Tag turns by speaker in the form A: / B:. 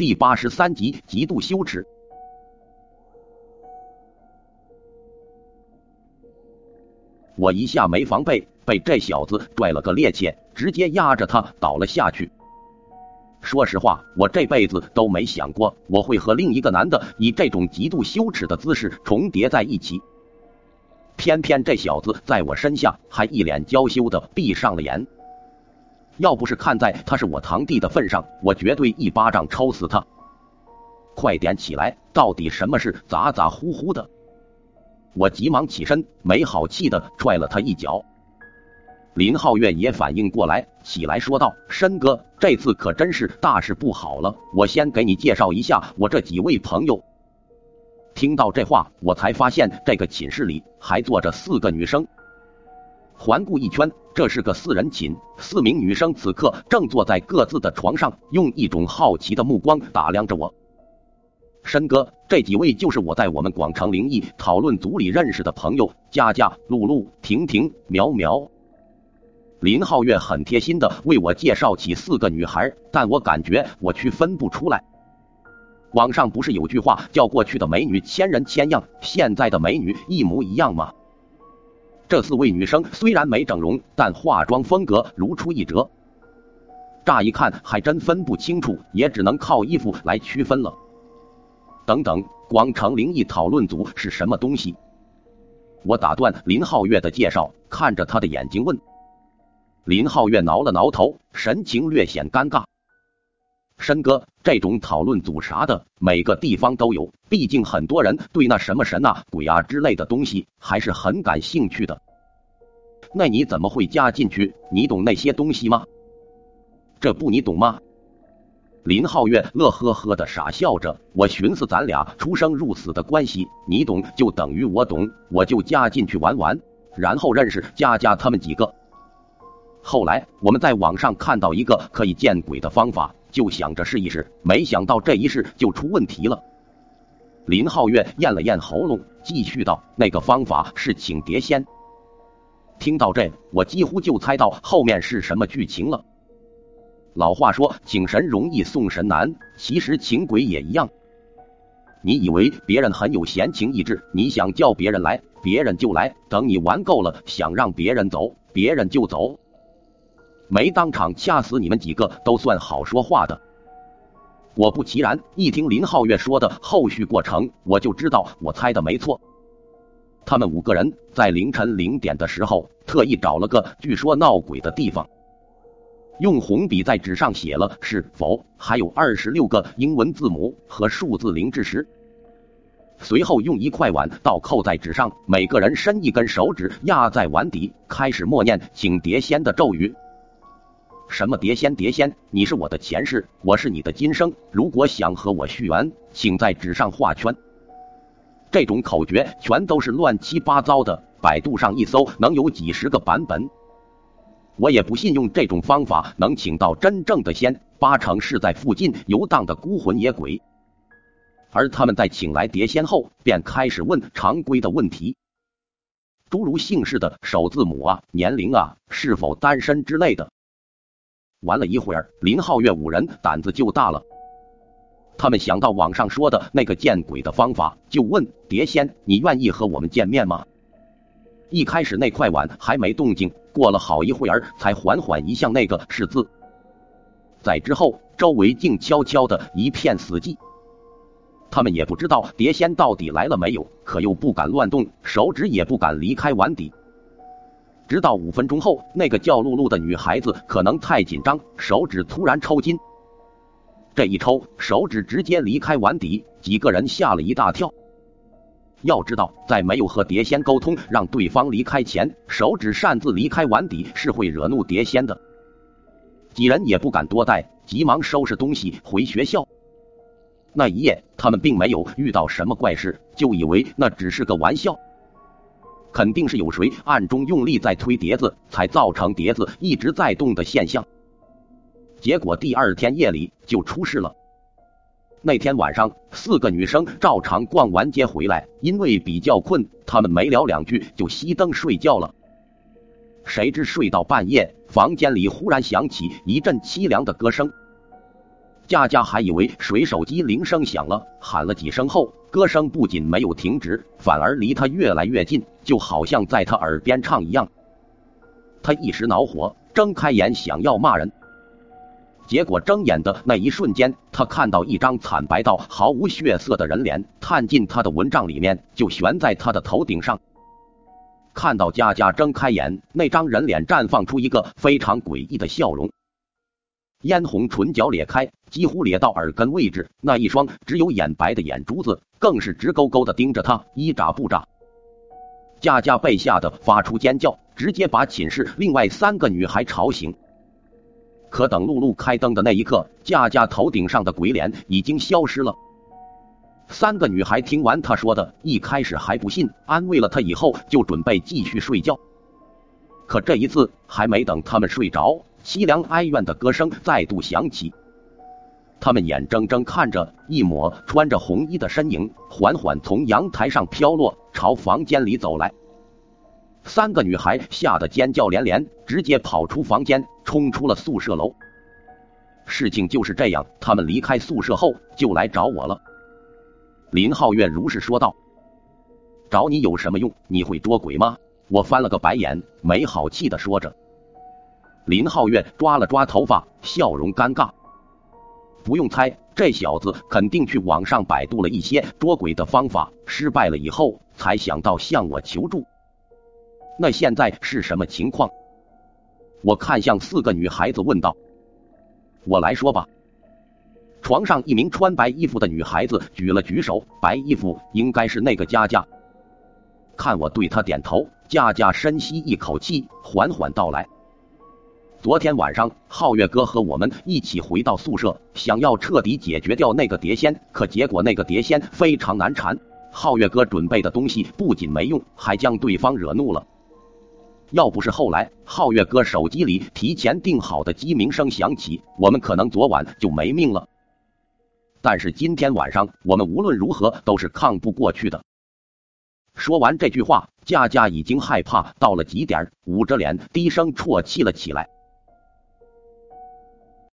A: 第八十三集，极度羞耻。我一下没防备，被这小子拽了个趔趄，直接压着他倒了下去。说实话，我这辈子都没想过我会和另一个男的以这种极度羞耻的姿势重叠在一起。偏偏这小子在我身下还一脸娇羞的闭上了眼。要不是看在他是我堂弟的份上，我绝对一巴掌抽死他！快点起来，到底什么事？咋咋呼呼的？我急忙起身，没好气的踹了他一脚。林浩月也反应过来，起来说道：“申哥，这次可真是大事不好了！我先给你介绍一下我这几位朋友。”听到这话，我才发现这个寝室里还坐着四个女生。环顾一圈，这是个四人寝，四名女生此刻正坐在各自的床上，用一种好奇的目光打量着我。申哥，这几位就是我在我们广城灵异讨论组里认识的朋友：佳佳、露露、婷婷、苗苗。林皓月很贴心的为我介绍起四个女孩，但我感觉我区分不出来。网上不是有句话叫“过去的美女千人千样，现在的美女一模一样”吗？这四位女生虽然没整容，但化妆风格如出一辙。乍一看还真分不清楚，也只能靠衣服来区分了。等等，广城灵异讨论组是什么东西？我打断林浩月的介绍，看着他的眼睛问。林浩月挠了挠头，神情略显尴尬。申哥，这种讨论组啥的，每个地方都有。毕竟很多人对那什么神啊、鬼啊之类的东西还是很感兴趣的。那你怎么会加进去？你懂那些东西吗？这不你懂吗？林浩月乐呵呵的傻笑着。我寻思咱俩出生入死的关系，你懂就等于我懂，我就加进去玩玩，然后认识佳佳他们几个。后来我们在网上看到一个可以见鬼的方法。就想着试一试，没想到这一试就出问题了。林浩月咽了咽喉咙，继续道：“那个方法是请碟仙。”听到这，我几乎就猜到后面是什么剧情了。老话说，请神容易送神难，其实请鬼也一样。你以为别人很有闲情逸致，你想叫别人来，别人就来；等你玩够了，想让别人走，别人就走。没当场掐死你们几个都算好说话的。果不其然，一听林皓月说的后续过程，我就知道我猜的没错。他们五个人在凌晨零点的时候，特意找了个据说闹鬼的地方，用红笔在纸上写了是否，还有二十六个英文字母和数字零至十。随后用一块碗倒扣在纸上，每个人伸一根手指压在碗底，开始默念请碟仙的咒语。什么碟仙？碟仙，你是我的前世，我是你的今生。如果想和我续缘，请在纸上画圈。这种口诀全都是乱七八糟的，百度上一搜能有几十个版本。我也不信用这种方法能请到真正的仙，八成是在附近游荡的孤魂野鬼。而他们在请来碟仙后，便开始问常规的问题，诸如姓氏的首字母啊、年龄啊、是否单身之类的。玩了一会儿，林皓月五人胆子就大了。他们想到网上说的那个见鬼的方法，就问碟仙：“你愿意和我们见面吗？”一开始那块碗还没动静，过了好一会儿才缓缓移向那个是字。在之后，周围静悄悄的一片死寂。他们也不知道碟仙到底来了没有，可又不敢乱动，手指也不敢离开碗底。直到五分钟后，那个叫露露的女孩子可能太紧张，手指突然抽筋。这一抽，手指直接离开碗底，几个人吓了一大跳。要知道，在没有和碟仙沟通，让对方离开前，手指擅自离开碗底是会惹怒碟仙的。几人也不敢多待，急忙收拾东西回学校。那一夜，他们并没有遇到什么怪事，就以为那只是个玩笑。肯定是有谁暗中用力在推碟子，才造成碟子一直在动的现象。结果第二天夜里就出事了。那天晚上，四个女生照常逛完街回来，因为比较困，她们没聊两句就熄灯睡觉了。谁知睡到半夜，房间里忽然响起一阵凄凉的歌声。佳佳还以为水手机铃声响了，喊了几声后，歌声不仅没有停止，反而离他越来越近，就好像在他耳边唱一样。他一时恼火，睁开眼想要骂人，结果睁眼的那一瞬间，他看到一张惨白到毫无血色的人脸探进他的蚊帐里面，就悬在他的头顶上。看到佳佳睁开眼，那张人脸绽放出一个非常诡异的笑容。嫣红唇角裂开，几乎裂到耳根位置，那一双只有眼白的眼珠子更是直勾勾的盯着他，一眨不眨。佳佳被吓得发出尖叫，直接把寝室另外三个女孩吵醒。可等露露开灯的那一刻，佳佳头顶上的鬼脸已经消失了。三个女孩听完他说的，一开始还不信，安慰了他以后，就准备继续睡觉。可这一次，还没等他们睡着。凄凉哀怨的歌声再度响起，他们眼睁睁看着一抹穿着红衣的身影缓缓从阳台上飘落，朝房间里走来。三个女孩吓得尖叫连连，直接跑出房间，冲出了宿舍楼。事情就是这样，他们离开宿舍后就来找我了。林浩月如实说道：“找你有什么用？你会捉鬼吗？”我翻了个白眼，没好气的说着。林浩月抓了抓头发，笑容尴尬。不用猜，这小子肯定去网上百度了一些捉鬼的方法，失败了以后才想到向我求助。那现在是什么情况？我看向四个女孩子问道。我来说吧。床上一名穿白衣服的女孩子举了举手，白衣服应该是那个佳佳。看我对她点头，佳佳深吸一口气，缓缓道来。昨天晚上，皓月哥和我们一起回到宿舍，想要彻底解决掉那个碟仙，可结果那个碟仙非常难缠。皓月哥准备的东西不仅没用，还将对方惹怒了。要不是后来皓月哥手机里提前定好的鸡鸣声响起，我们可能昨晚就没命了。但是今天晚上，我们无论如何都是抗不过去的。说完这句话，佳佳已经害怕到了极点，捂着脸低声啜泣了起来。